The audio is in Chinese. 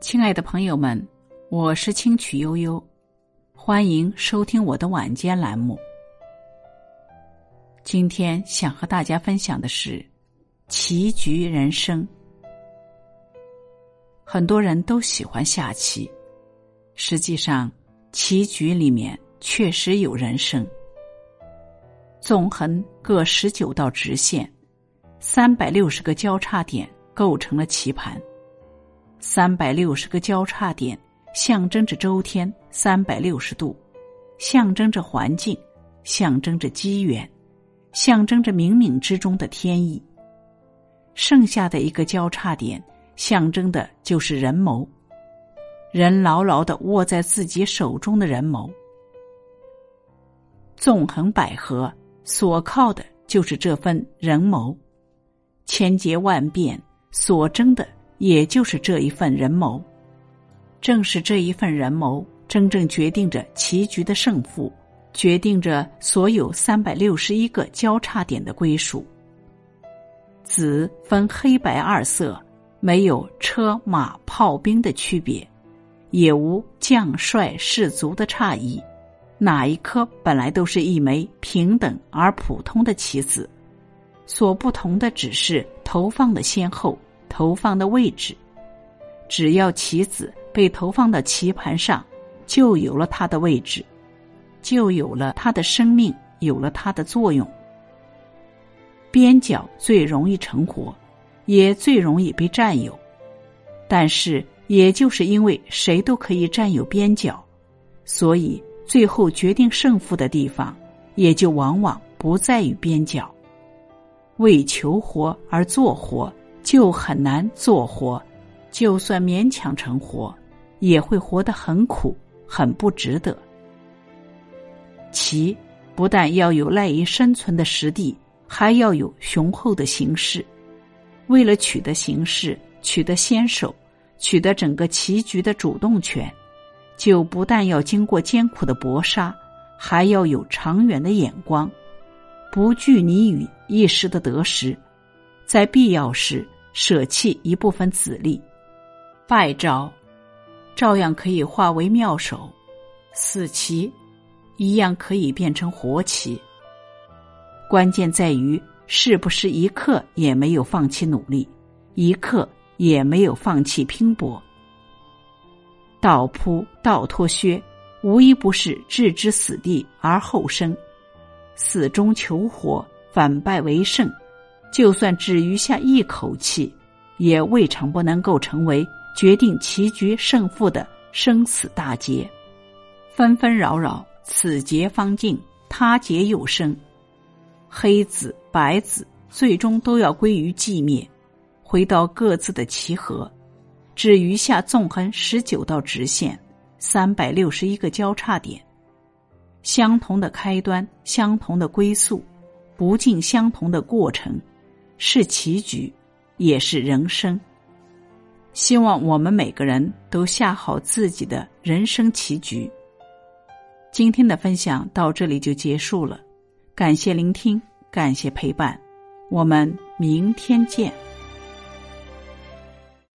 亲爱的朋友们，我是清曲悠悠，欢迎收听我的晚间栏目。今天想和大家分享的是棋局人生。很多人都喜欢下棋，实际上棋局里面确实有人生。纵横各十九道直线，三百六十个交叉点构成了棋盘。三百六十个交叉点象征着周天三百六十度，象征着环境，象征着机缘，象征着冥冥之中的天意。剩下的一个交叉点，象征的就是人谋，人牢牢的握在自己手中的人谋。纵横捭阖，所靠的就是这份人谋；千劫万变，所争的。也就是这一份人谋，正是这一份人谋，真正决定着棋局的胜负，决定着所有三百六十一个交叉点的归属。子分黑白二色，没有车马炮兵的区别，也无将帅士卒的差异，哪一颗本来都是一枚平等而普通的棋子，所不同的只是投放的先后。投放的位置，只要棋子被投放到棋盘上，就有了它的位置，就有了它的生命，有了它的作用。边角最容易成活，也最容易被占有，但是也就是因为谁都可以占有边角，所以最后决定胜负的地方，也就往往不在于边角。为求活而做活。就很难做活，就算勉强成活，也会活得很苦，很不值得。棋不但要有赖以生存的实地，还要有雄厚的形势。为了取得形势，取得先手，取得整个棋局的主动权，就不但要经过艰苦的搏杀，还要有长远的眼光，不拘泥于一时的得失。在必要时，舍弃一部分子力，败招，照样可以化为妙手；死棋，一样可以变成活棋。关键在于是不是一刻也没有放弃努力，一刻也没有放弃拼搏。倒扑、倒脱靴，无一不是置之死地而后生，死中求活，反败为胜。就算只余下一口气，也未尝不能够成为决定棋局胜负的生死大劫。纷纷扰扰，此劫方尽，他劫又生。黑子、白子最终都要归于寂灭，回到各自的棋盒，只余下纵横十九道直线，三百六十一个交叉点，相同的开端，相同的归宿，不尽相同的过程。是棋局，也是人生。希望我们每个人都下好自己的人生棋局。今天的分享到这里就结束了，感谢聆听，感谢陪伴，我们明天见。